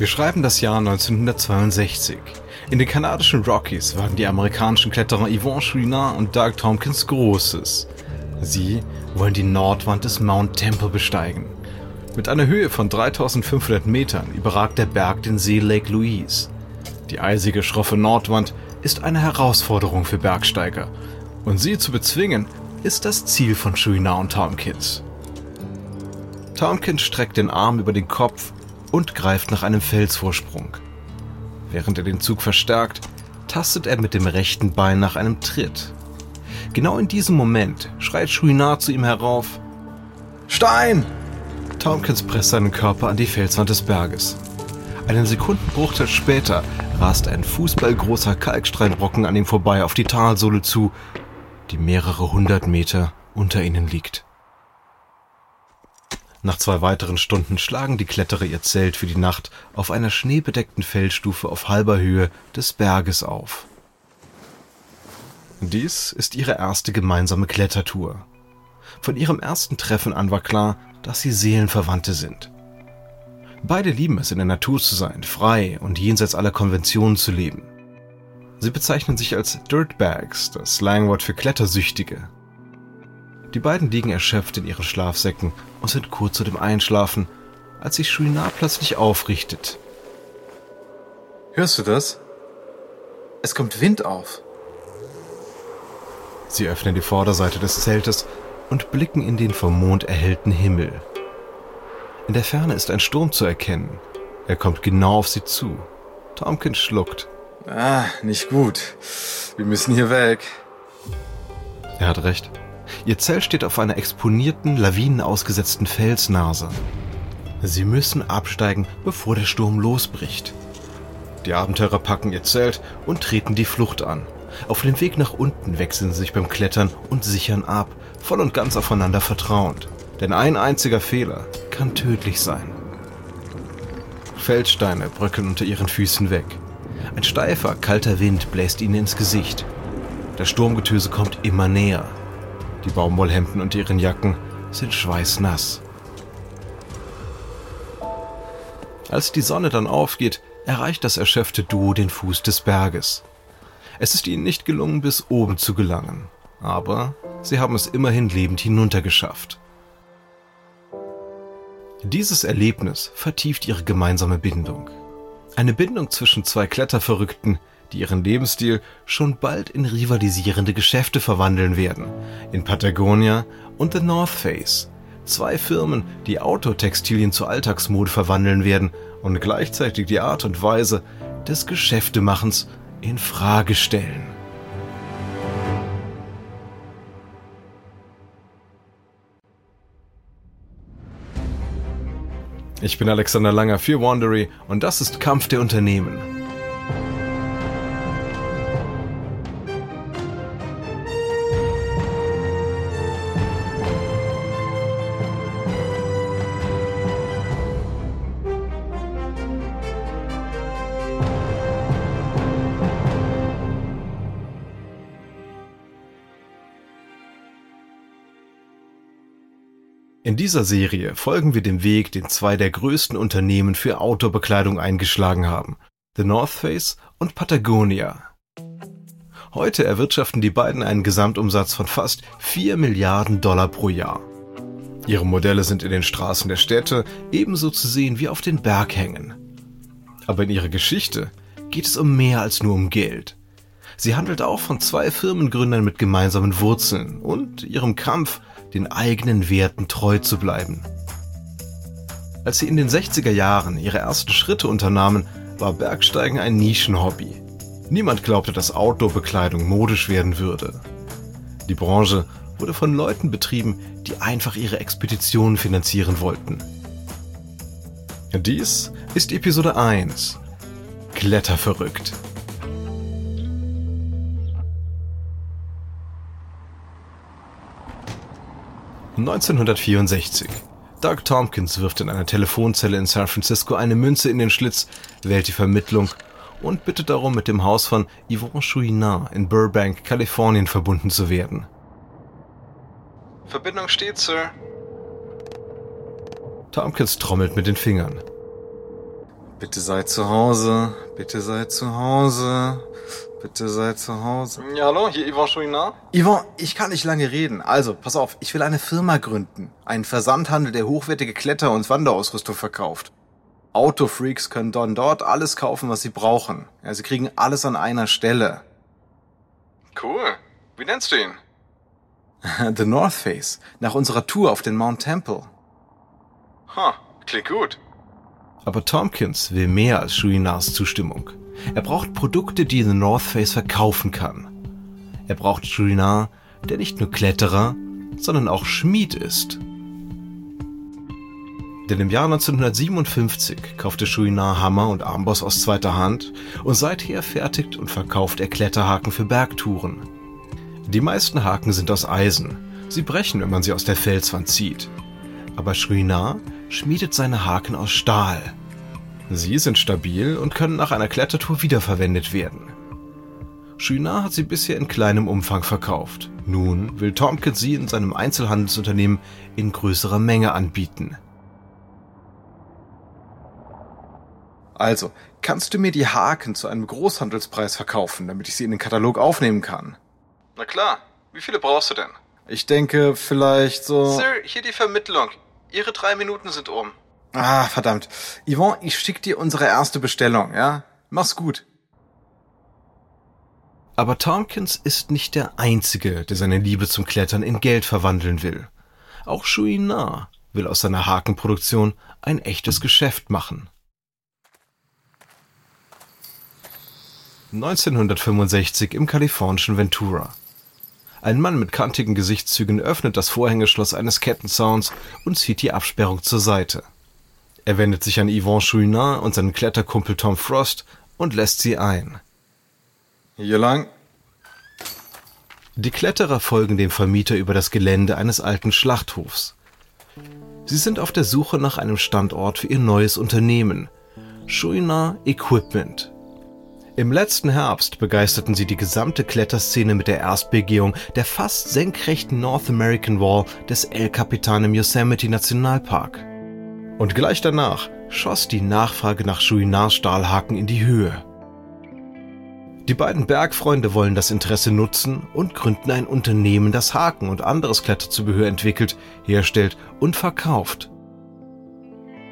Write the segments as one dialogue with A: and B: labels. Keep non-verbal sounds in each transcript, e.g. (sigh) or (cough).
A: Wir schreiben das Jahr 1962. In den kanadischen Rockies wagen die amerikanischen Kletterer Yvon Chouinard und Doug Tompkins Großes. Sie wollen die Nordwand des Mount Temple besteigen. Mit einer Höhe von 3500 Metern überragt der Berg den See Lake Louise. Die eisige, schroffe Nordwand ist eine Herausforderung für Bergsteiger. Und sie zu bezwingen, ist das Ziel von Chouinard und Tompkins. Tompkins streckt den Arm über den Kopf und greift nach einem Felsvorsprung. Während er den Zug verstärkt, tastet er mit dem rechten Bein nach einem Tritt. Genau in diesem Moment schreit Chouinard zu ihm herauf: Stein! Tompkins presst seinen Körper an die Felswand des Berges. Einen Sekundenbruchteil später rast ein fußballgroßer Kalksteinbrocken an ihm vorbei auf die Talsohle zu, die mehrere hundert Meter unter ihnen liegt. Nach zwei weiteren Stunden schlagen die Kletterer ihr Zelt für die Nacht auf einer schneebedeckten Felsstufe auf halber Höhe des Berges auf. Dies ist ihre erste gemeinsame Klettertour. Von ihrem ersten Treffen an war klar, dass sie Seelenverwandte sind. Beide lieben es, in der Natur zu sein, frei und jenseits aller Konventionen zu leben. Sie bezeichnen sich als Dirtbags, das Slangwort für Klettersüchtige. Die beiden liegen erschöpft in ihren Schlafsäcken und sind kurz vor dem Einschlafen, als sich Chouinard plötzlich aufrichtet.
B: Hörst du das? Es kommt Wind auf.
A: Sie öffnen die Vorderseite des Zeltes und blicken in den vom Mond erhellten Himmel. In der Ferne ist ein Sturm zu erkennen. Er kommt genau auf sie zu. Tompkins schluckt.
B: Ah, nicht gut. Wir müssen hier weg.
A: Er hat recht. Ihr Zelt steht auf einer exponierten, lawinenausgesetzten Felsnase. Sie müssen absteigen, bevor der Sturm losbricht. Die Abenteurer packen ihr Zelt und treten die Flucht an. Auf dem Weg nach unten wechseln sie sich beim Klettern und sichern ab, voll und ganz aufeinander vertrauend. Denn ein einziger Fehler kann tödlich sein. Feldsteine bröckeln unter ihren Füßen weg. Ein steifer, kalter Wind bläst ihnen ins Gesicht. Das Sturmgetöse kommt immer näher. Die Baumwollhemden und ihren Jacken sind schweißnass. Als die Sonne dann aufgeht, erreicht das erschöpfte Duo den Fuß des Berges. Es ist ihnen nicht gelungen, bis oben zu gelangen, aber sie haben es immerhin lebend hinuntergeschafft. Dieses Erlebnis vertieft ihre gemeinsame Bindung. Eine Bindung zwischen zwei Kletterverrückten, die ihren Lebensstil schon bald in rivalisierende Geschäfte verwandeln werden. In Patagonia und The North Face. Zwei Firmen, die Autotextilien zur Alltagsmode verwandeln werden und gleichzeitig die Art und Weise des Geschäftemachens in Frage stellen. Ich bin Alexander Langer für Wandery und das ist Kampf der Unternehmen. In dieser Serie folgen wir dem Weg, den zwei der größten Unternehmen für Outdoor-Bekleidung eingeschlagen haben, The North Face und Patagonia. Heute erwirtschaften die beiden einen Gesamtumsatz von fast 4 Milliarden Dollar pro Jahr. Ihre Modelle sind in den Straßen der Städte ebenso zu sehen wie auf den Berghängen. Aber in ihrer Geschichte geht es um mehr als nur um Geld. Sie handelt auch von zwei Firmengründern mit gemeinsamen Wurzeln und ihrem Kampf den eigenen Werten treu zu bleiben. Als sie in den 60er Jahren ihre ersten Schritte unternahmen, war Bergsteigen ein Nischenhobby. Niemand glaubte, dass Outdoor-Bekleidung modisch werden würde. Die Branche wurde von Leuten betrieben, die einfach ihre Expeditionen finanzieren wollten. Dies ist Episode 1. Kletterverrückt. 1964. Doug Tompkins wirft in einer Telefonzelle in San Francisco eine Münze in den Schlitz, wählt die Vermittlung und bittet darum, mit dem Haus von Yvon Chouinard in Burbank, Kalifornien verbunden zu werden.
B: Verbindung steht, Sir.
A: Tompkins trommelt mit den Fingern.
B: Bitte sei zu Hause, bitte sei zu Hause, bitte sei zu Hause.
A: Ja, hallo, hier Yvon Chouinard.
B: Yvon, ich kann nicht lange reden. Also, pass auf, ich will eine Firma gründen. Einen Versandhandel, der hochwertige Kletter- und Wanderausrüstung verkauft. Autofreaks können dann dort alles kaufen, was sie brauchen. Ja, sie kriegen alles an einer Stelle.
A: Cool. Wie nennst du ihn? (laughs)
B: The North Face, nach unserer Tour auf den Mount Temple.
A: Ha, klingt gut. Aber Tompkins will mehr als Chouinards Zustimmung. Er braucht Produkte, die The North Face verkaufen kann. Er braucht Chouinard, der nicht nur Kletterer, sondern auch Schmied ist. Denn im Jahr 1957 kaufte Chouinard Hammer und Armboss aus zweiter Hand und seither fertigt und verkauft er Kletterhaken für Bergtouren. Die meisten Haken sind aus Eisen. Sie brechen, wenn man sie aus der Felswand zieht. Aber Chouinard schmiedet seine Haken aus Stahl. Sie sind stabil und können nach einer Klettertour wiederverwendet werden. Chouinard hat sie bisher in kleinem Umfang verkauft. Nun will Tompkins sie in seinem Einzelhandelsunternehmen in größerer Menge anbieten.
B: Also, kannst du mir die Haken zu einem Großhandelspreis verkaufen, damit ich sie in den Katalog aufnehmen kann?
A: Na klar. Wie viele brauchst du denn?
B: Ich denke, vielleicht so.
A: Sir, hier die Vermittlung. Ihre drei Minuten sind um.
B: Ah, verdammt. Yvonne, ich schick dir unsere erste Bestellung, ja? Mach's gut.
A: Aber Tompkins ist nicht der Einzige, der seine Liebe zum Klettern in Geld verwandeln will. Auch Chouinard will aus seiner Hakenproduktion ein echtes Geschäft machen. 1965 im kalifornischen Ventura. Ein Mann mit kantigen Gesichtszügen öffnet das Vorhängeschloss eines Kettenzauns und zieht die Absperrung zur Seite. Er wendet sich an Yvon Chouinard und seinen Kletterkumpel Tom Frost und lässt sie ein.
B: Hier lang.
A: Die Kletterer folgen dem Vermieter über das Gelände eines alten Schlachthofs. Sie sind auf der Suche nach einem Standort für ihr neues Unternehmen, Chouinard Equipment. Im letzten Herbst begeisterten sie die gesamte Kletterszene mit der Erstbegehung der fast senkrechten North American Wall des El Capitan im Yosemite Nationalpark. Und gleich danach schoss die Nachfrage nach Chouinards Stahlhaken in die Höhe. Die beiden Bergfreunde wollen das Interesse nutzen und gründen ein Unternehmen, das Haken und anderes Kletterzubehör entwickelt, herstellt und verkauft.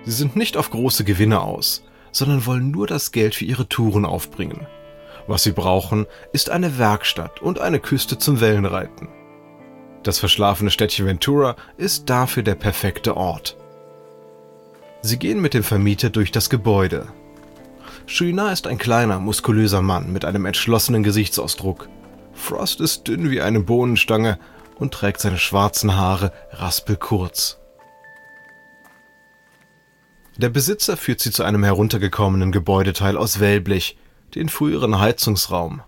A: Sie sind nicht auf große Gewinne aus, sondern wollen nur das Geld für ihre Touren aufbringen. Was sie brauchen, ist eine Werkstatt und eine Küste zum Wellenreiten. Das verschlafene Städtchen Ventura ist dafür der perfekte Ort. Sie gehen mit dem Vermieter durch das Gebäude. Chouinard ist ein kleiner, muskulöser Mann mit einem entschlossenen Gesichtsausdruck. Frost ist dünn wie eine Bohnenstange und trägt seine schwarzen Haare raspelkurz. Der Besitzer führt sie zu einem heruntergekommenen Gebäudeteil aus Wellblech, den früheren Heizungsraum.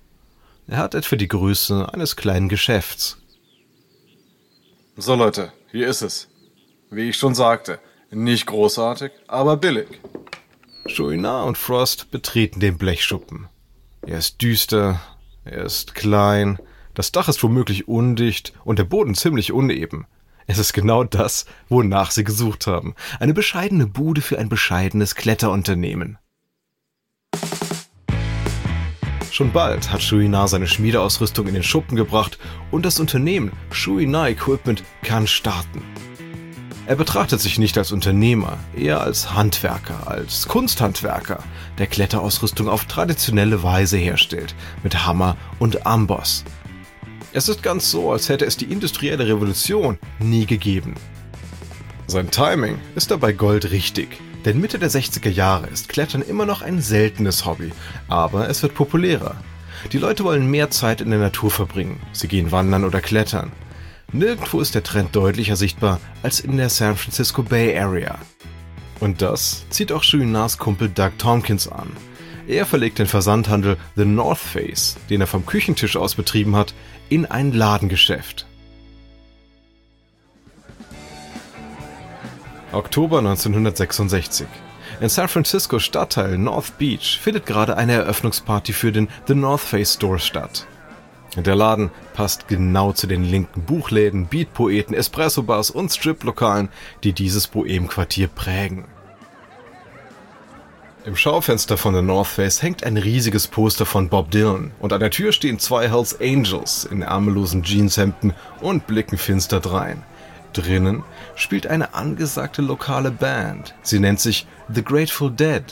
A: Er hat etwa die Größe eines kleinen Geschäfts.
B: So Leute, hier ist es. Wie ich schon sagte, nicht großartig, aber billig.
A: Chouinard und Frost betreten den Blechschuppen. Er ist düster, er ist klein, das Dach ist womöglich undicht und der Boden ziemlich uneben. Es ist genau das, wonach sie gesucht haben. Eine bescheidene Bude für ein bescheidenes Kletterunternehmen. Schon bald hat Chouinard seine Schmiedeausrüstung in den Schuppen gebracht und das Unternehmen Chouinard Equipment kann starten. Er betrachtet sich nicht als Unternehmer, eher als Handwerker, als Kunsthandwerker, der Kletterausrüstung auf traditionelle Weise herstellt, mit Hammer und Amboss. Es ist ganz so, als hätte es die industrielle Revolution nie gegeben. Sein Timing ist dabei goldrichtig, denn Mitte der 60er Jahre ist Klettern immer noch ein seltenes Hobby, aber es wird populärer. Die Leute wollen mehr Zeit in der Natur verbringen, sie gehen wandern oder klettern. Nirgendwo ist der Trend deutlicher sichtbar als in der San Francisco Bay Area. Und das zieht auch Chouinards Kumpel Doug Tompkins an. Er verlegt den Versandhandel The North Face, den er vom Küchentisch aus betrieben hat, in ein Ladengeschäft. Oktober 1966. In San Francisco Stadtteil North Beach findet gerade eine Eröffnungsparty für den The North Face Store statt. Der Laden passt genau zu den linken Buchläden, Beatpoeten, Espresso-Bars und Strip-Lokalen, die dieses Bohem-Quartier prägen. Im Schaufenster von The North Face hängt ein riesiges Poster von Bob Dylan und an der Tür stehen zwei Hells Angels in ärmellosen Jeanshemden und blicken finster drein. Drinnen spielt eine angesagte lokale Band. Sie nennt sich The Grateful Dead.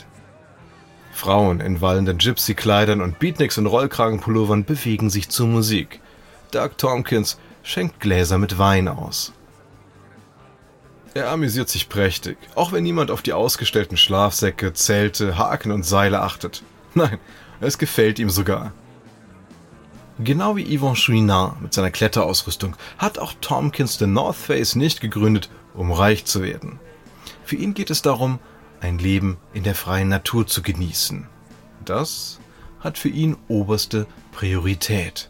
A: Frauen in wallenden Gypsy-Kleidern und Beatniks und Rollkragenpullovern bewegen sich zur Musik. Doug Tompkins schenkt Gläser mit Wein aus. Er amüsiert sich prächtig, auch wenn niemand auf die ausgestellten Schlafsäcke, Zelte, Haken und Seile achtet. Nein, es gefällt ihm sogar. Genau wie Yvon Chouinard mit seiner Kletterausrüstung hat auch Tompkins den North Face nicht gegründet, um reich zu werden. Für ihn geht es darum, ein Leben in der freien Natur zu genießen. Das hat für ihn oberste Priorität.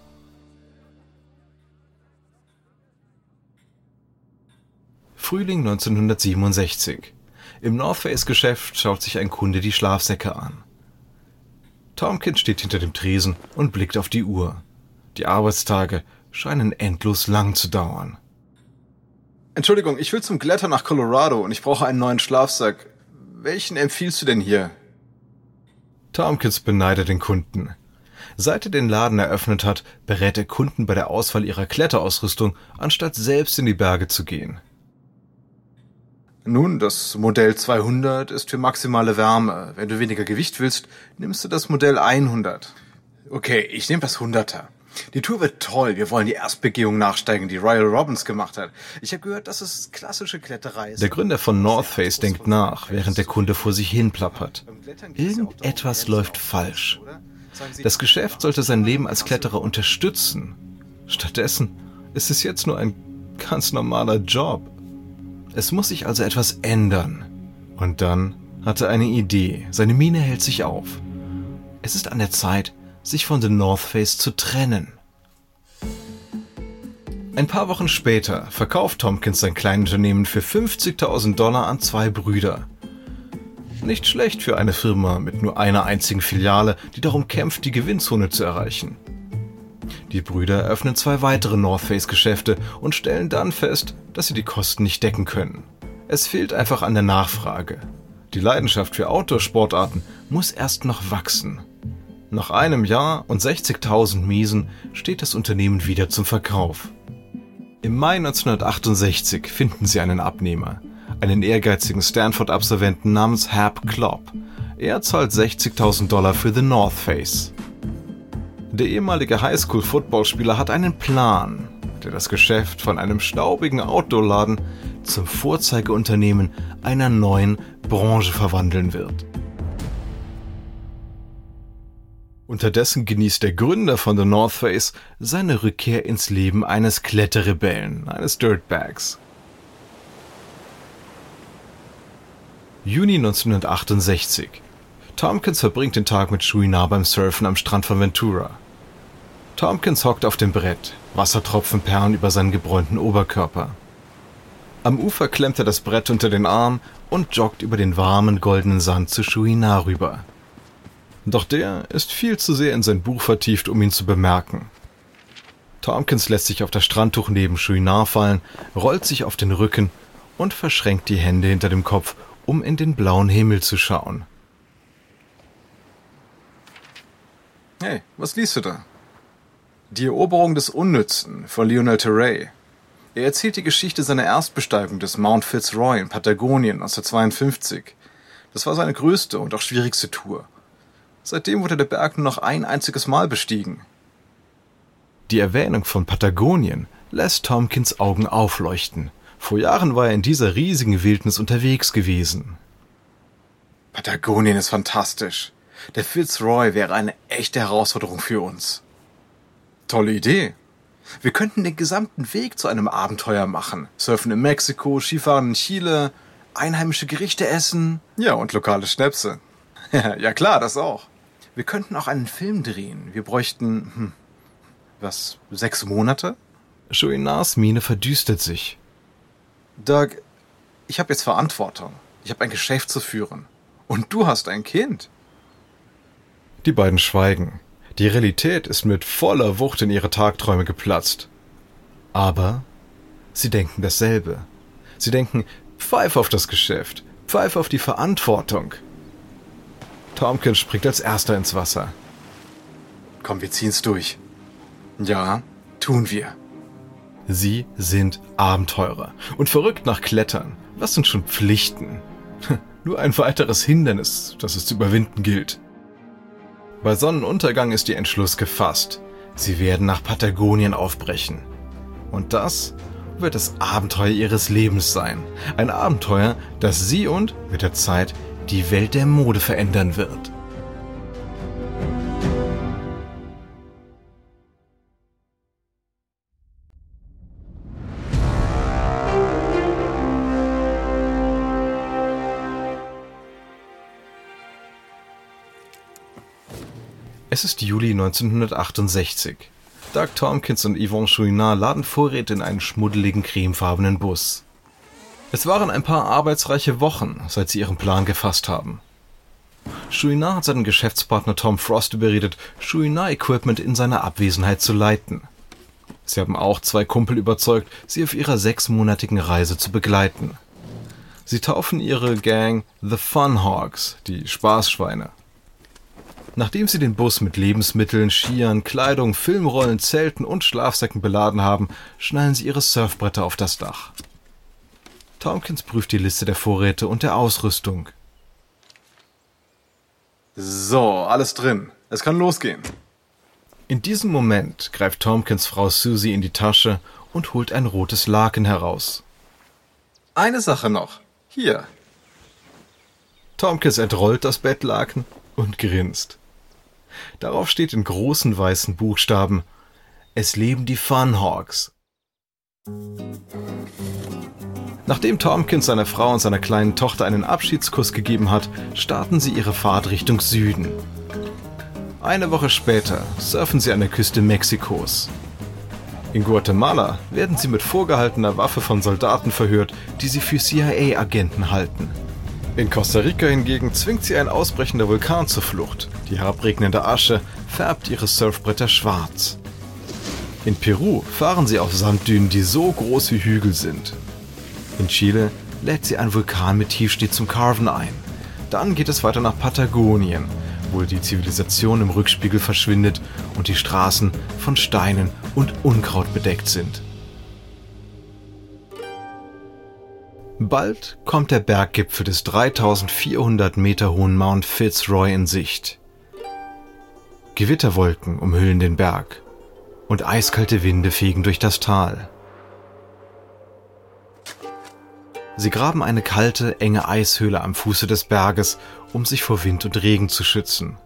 A: Frühling 1967. Im North Face Geschäft schaut sich ein Kunde die Schlafsäcke an. Tompkins steht hinter dem Tresen und blickt auf die Uhr. Die Arbeitstage scheinen endlos lang zu dauern.
B: Entschuldigung, ich will zum Glätter nach Colorado und ich brauche einen neuen Schlafsack. Welchen empfiehlst du denn hier?
A: Tompkins beneidet den Kunden. Seit er den Laden eröffnet hat, berät er Kunden bei der Auswahl ihrer Kletterausrüstung, anstatt selbst in die Berge zu gehen.
B: Nun, das Modell 200 ist für maximale Wärme. Wenn du weniger Gewicht willst, nimmst du das Modell 100. Okay, ich nehme das 100er. Die Tour wird toll. Wir wollen die Erstbegehung nachsteigen, die Royal Robbins gemacht hat. Ich habe gehört, dass es klassische Kletterei ist.
A: Der Gründer von North Face denkt nach, während der Kunde vor sich hin plappert. Irgendetwas läuft falsch. Das Geschäft sollte sein Leben als Kletterer unterstützen. Stattdessen ist es jetzt nur ein ganz normaler Job. Es muss sich also etwas ändern. Und dann hat er eine Idee. Seine Miene hält sich auf. Es ist an der Zeit, sich von The North Face zu trennen. Ein paar Wochen später verkauft Tompkins sein Kleinunternehmen für 50.000 Dollar an zwei Brüder. Nicht schlecht für eine Firma mit nur einer einzigen Filiale, die darum kämpft, die Gewinnzone zu erreichen. Die Brüder öffnen zwei weitere North Face Geschäfte und stellen dann fest, dass sie die Kosten nicht decken können. Es fehlt einfach an der Nachfrage. Die Leidenschaft für Outdoor-Sportarten muss erst noch wachsen. Nach einem Jahr und 60.000 Miesen steht das Unternehmen wieder zum Verkauf. Im Mai 1968 finden sie einen Abnehmer, einen ehrgeizigen Stanford-Absolventen namens Hap Klopp. Er zahlt 60.000 Dollar für The North Face. Der ehemalige Highschool-Footballspieler hat einen Plan, der das Geschäft von einem staubigen Outdoor-Laden zum Vorzeigeunternehmen einer neuen Branche verwandeln wird. Unterdessen genießt der Gründer von The North Face seine Rückkehr ins Leben eines Kletterrebellen, eines Dirtbags. Juni 1968. Tompkins verbringt den Tag mit Chouinard beim Surfen am Strand von Ventura. Tompkins hockt auf dem Brett, Wassertropfen perlen über seinen gebräunten Oberkörper. Am Ufer klemmt er das Brett unter den Arm und joggt über den warmen goldenen Sand zu Chouinard rüber. Doch der ist viel zu sehr in sein Buch vertieft, um ihn zu bemerken. Tompkins lässt sich auf das Strandtuch neben Chouinard fallen, rollt sich auf den Rücken und verschränkt die Hände hinter dem Kopf, um in den blauen Himmel zu schauen.
B: Hey, was liest du da? Die Eroberung des Unnützen von Lionel Terray. Er erzählt die Geschichte seiner Erstbesteigung des Mount Fitzroy in Patagonien 1952. Das war seine größte und auch schwierigste Tour. Seitdem wurde der Berg nur noch ein einziges Mal bestiegen.
A: Die Erwähnung von Patagonien lässt Tompkins Augen aufleuchten. Vor Jahren war er in dieser riesigen Wildnis unterwegs gewesen.
B: Patagonien ist fantastisch. Der Fitzroy wäre eine echte Herausforderung für uns. Tolle Idee. Wir könnten den gesamten Weg zu einem Abenteuer machen. Surfen in Mexiko, Skifahren in Chile, einheimische Gerichte essen. Ja, und lokale Schnäpse. (laughs) ja klar, das auch. Wir könnten auch einen Film drehen. Wir bräuchten, hm, was, sechs Monate?
A: Chouinards Miene verdüstert sich.
B: Doug, ich habe jetzt Verantwortung. Ich habe ein Geschäft zu führen. Und du hast ein Kind.
A: Die beiden schweigen. Die Realität ist mit voller Wucht in ihre Tagträume geplatzt. Aber sie denken dasselbe. Sie denken, pfeif auf das Geschäft, pfeif auf die Verantwortung. Tompkins springt als erster ins Wasser.
B: Komm, wir ziehen's durch. Ja, tun wir.
A: Sie sind Abenteurer und verrückt nach Klettern. Was sind schon Pflichten? Nur ein weiteres Hindernis, das es zu überwinden gilt. Bei Sonnenuntergang ist ihr Entschluss gefasst. Sie werden nach Patagonien aufbrechen. Und das wird das Abenteuer ihres Lebens sein. Ein Abenteuer, das sie und mit der Zeit die Welt der Mode verändern wird. Es ist Juli 1968. Doug Tompkins und Yvonne Chouinard laden Vorräte in einen schmuddeligen cremefarbenen Bus. Es waren ein paar arbeitsreiche Wochen, seit sie ihren Plan gefasst haben. Chouinard hat seinen Geschäftspartner Tom Frost überredet, Chouinard Equipment in seiner Abwesenheit zu leiten. Sie haben auch zwei Kumpel überzeugt, sie auf ihrer sechsmonatigen Reise zu begleiten. Sie taufen ihre Gang The Fun Hogs, die Spaßschweine. Nachdem sie den Bus mit Lebensmitteln, Skiern, Kleidung, Filmrollen, Zelten und Schlafsäcken beladen haben, schnallen sie ihre Surfbretter auf das Dach. Tompkins prüft die Liste der Vorräte und der Ausrüstung.
B: So, alles drin. Es kann losgehen.
A: In diesem Moment greift Tompkins Frau Susie in die Tasche und holt ein rotes Laken heraus.
B: Eine Sache noch. Hier.
A: Tompkins entrollt das Bettlaken und grinst. Darauf steht in großen weißen Buchstaben Es leben die Funhawks. Nachdem Tompkins seiner Frau und seiner kleinen Tochter einen Abschiedskuss gegeben hat, starten sie ihre Fahrt Richtung Süden. Eine Woche später surfen sie an der Küste Mexikos. In Guatemala werden sie mit vorgehaltener Waffe von Soldaten verhört, die sie für CIA-Agenten halten. In Costa Rica hingegen zwingt sie ein ausbrechender Vulkan zur Flucht. Die herabregnende Asche färbt ihre Surfbretter schwarz. In Peru fahren sie auf Sanddünen, die so groß wie Hügel sind. In Chile lädt sie ein Vulkan mit Tiefschnee zum Carven ein. Dann geht es weiter nach Patagonien, wo die Zivilisation im Rückspiegel verschwindet und die Straßen von Steinen und Unkraut bedeckt sind. Bald kommt der Berggipfel des 3400 Meter hohen Mount Fitzroy in Sicht. Gewitterwolken umhüllen den Berg und eiskalte Winde fegen durch das Tal. Sie graben eine kalte, enge Eishöhle am Fuße des Berges, um sich vor Wind und Regen zu schützen.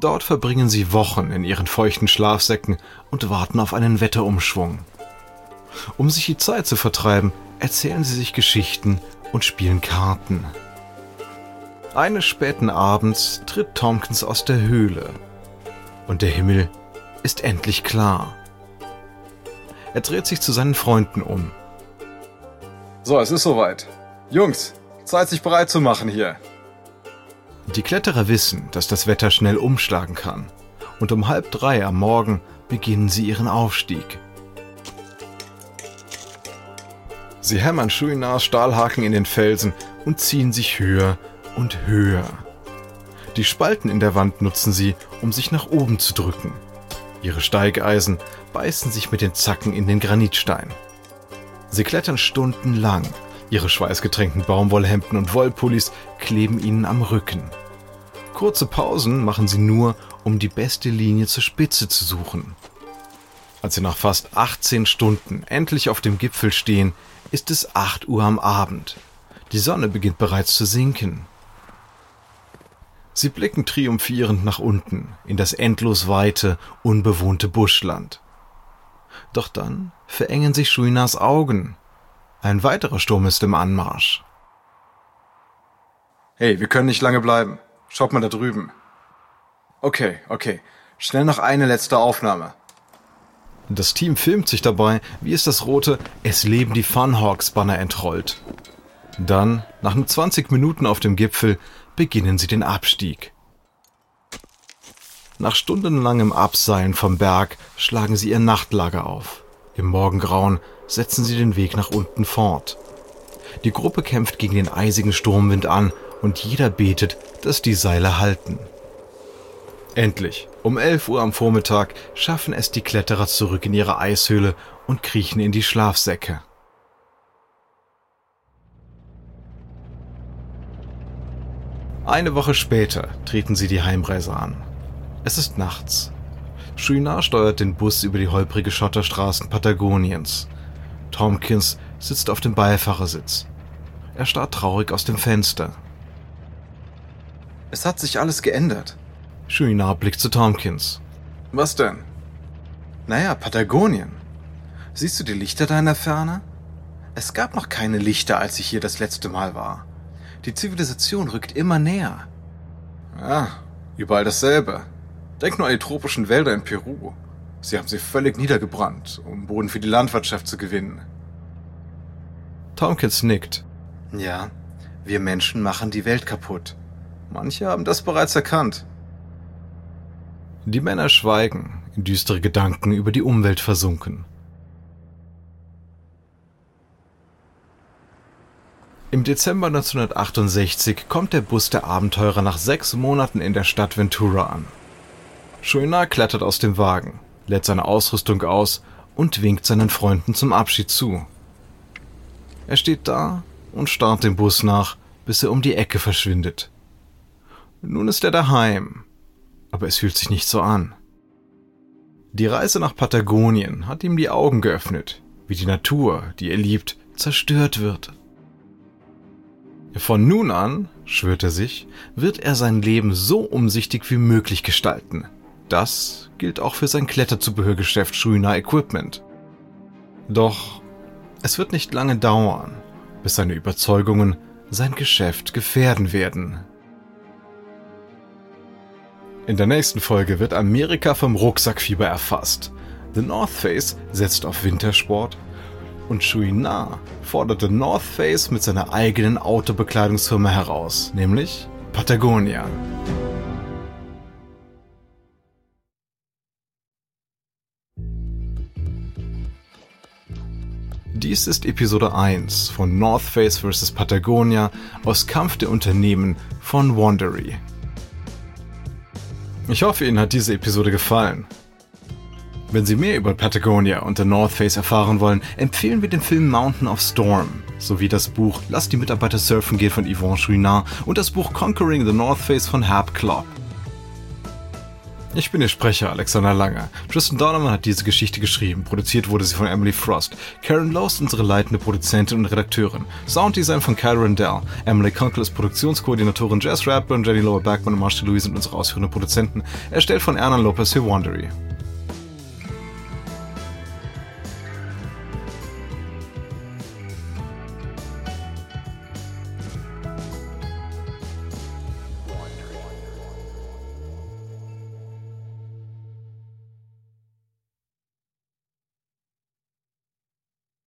A: Dort verbringen sie Wochen in ihren feuchten Schlafsäcken und warten auf einen Wetterumschwung. Um sich die Zeit zu vertreiben, erzählen sie sich Geschichten und spielen Karten. Eines späten Abends tritt Tompkins aus der Höhle und der Himmel ist endlich klar. Er dreht sich zu seinen Freunden um.
B: So, es ist soweit. Jungs, Zeit sich bereit zu machen hier.
A: Die Kletterer wissen, dass das Wetter schnell umschlagen kann. Und um halb drei am Morgen beginnen sie ihren Aufstieg. Sie hämmern Schuinars Stahlhaken in den Felsen und ziehen sich höher und höher. Die Spalten in der Wand nutzen sie, um sich nach oben zu drücken. Ihre Steigeisen beißen sich mit den Zacken in den Granitstein. Sie klettern stundenlang. Ihre schweißgetränkten Baumwollhemden und Wollpullis kleben ihnen am Rücken. Kurze Pausen machen sie nur, um die beste Linie zur Spitze zu suchen. Als sie nach fast 18 Stunden endlich auf dem Gipfel stehen, ist es 8 Uhr am Abend. Die Sonne beginnt bereits zu sinken. Sie blicken triumphierend nach unten in das endlos weite, unbewohnte Buschland. Doch dann verengen sich Schuinas Augen. Ein weiterer Sturm ist im Anmarsch.
B: Hey, wir können nicht lange bleiben. Schaut mal da drüben. Okay, okay. Schnell noch eine letzte Aufnahme.
A: Das Team filmt sich dabei, wie es das rote Es leben die Funhawks Banner entrollt. Dann, nach nur 20 Minuten auf dem Gipfel, beginnen sie den Abstieg. Nach stundenlangem Abseilen vom Berg schlagen sie ihr Nachtlager auf. Im Morgengrauen setzen sie den Weg nach unten fort. Die Gruppe kämpft gegen den eisigen Sturmwind an und jeder betet, dass die Seile halten. Endlich, um 11 Uhr am Vormittag, schaffen es die Kletterer zurück in ihre Eishöhle und kriechen in die Schlafsäcke. Eine Woche später treten sie die Heimreise an. Es ist nachts. Chouinard steuert den Bus über die holprige Schotterstraßen Patagoniens. Tompkins sitzt auf dem Beifahrersitz. Er starrt traurig aus dem Fenster.
B: Es hat sich alles geändert.
A: Chouinard blickt zu Tompkins.
B: Was denn? Naja, Patagonien. Siehst du die Lichter da in der Ferne? Es gab noch keine Lichter, als ich hier das letzte Mal war. Die Zivilisation rückt immer näher. Ja, überall dasselbe. Denk nur an die tropischen Wälder in Peru. Sie haben sie völlig niedergebrannt, um Boden für die Landwirtschaft zu gewinnen.
A: Tompkins nickt.
B: Ja, wir Menschen machen die Welt kaputt. Manche haben das bereits erkannt.
A: Die Männer schweigen, in düstere Gedanken über die Umwelt versunken. Im Dezember 1968 kommt der Bus der Abenteurer nach sechs Monaten in der Stadt Ventura an. Chouinard klettert aus dem Wagen, lädt seine Ausrüstung aus und winkt seinen Freunden zum Abschied zu. Er steht da und starrt dem Bus nach, bis er um die Ecke verschwindet. Nun ist er daheim, aber es fühlt sich nicht so an. Die Reise nach Patagonien hat ihm die Augen geöffnet, wie die Natur, die er liebt, zerstört wird. Von nun an, schwört er sich, wird er sein Leben so umsichtig wie möglich gestalten. Das gilt auch für sein Kletterzubehörgeschäft Schuina Equipment. Doch es wird nicht lange dauern, bis seine Überzeugungen sein Geschäft gefährden werden. In der nächsten Folge wird Amerika vom Rucksackfieber erfasst. The North Face setzt auf Wintersport und Chouinard forderte North Face mit seiner eigenen Autobekleidungsfirma heraus, nämlich Patagonia. Dies ist Episode 1 von North Face vs. Patagonia aus Kampf der Unternehmen von Wandery. Ich hoffe, Ihnen hat diese Episode gefallen. Wenn Sie mehr über Patagonia und The North Face erfahren wollen, empfehlen wir den Film Mountain of Storm sowie das Buch Lass die Mitarbeiter surfen gehen von Yvonne Chouinard und das Buch Conquering the North Face von Herb Klopp. Ich bin Ihr Sprecher, Alexander Lange. Tristan Donovan hat diese Geschichte geschrieben. Produziert wurde sie von Emily Frost. Karen Lowe ist unsere leitende Produzentin und Redakteurin. Sounddesign von Kyron Dell. Emily Kunkel ist Produktionskoordinatorin. Jess Radburn, Jenny Lower Backman und Marshall Louis sind unsere ausführenden Produzenten. Erstellt von Ernan Lopez für Wandery.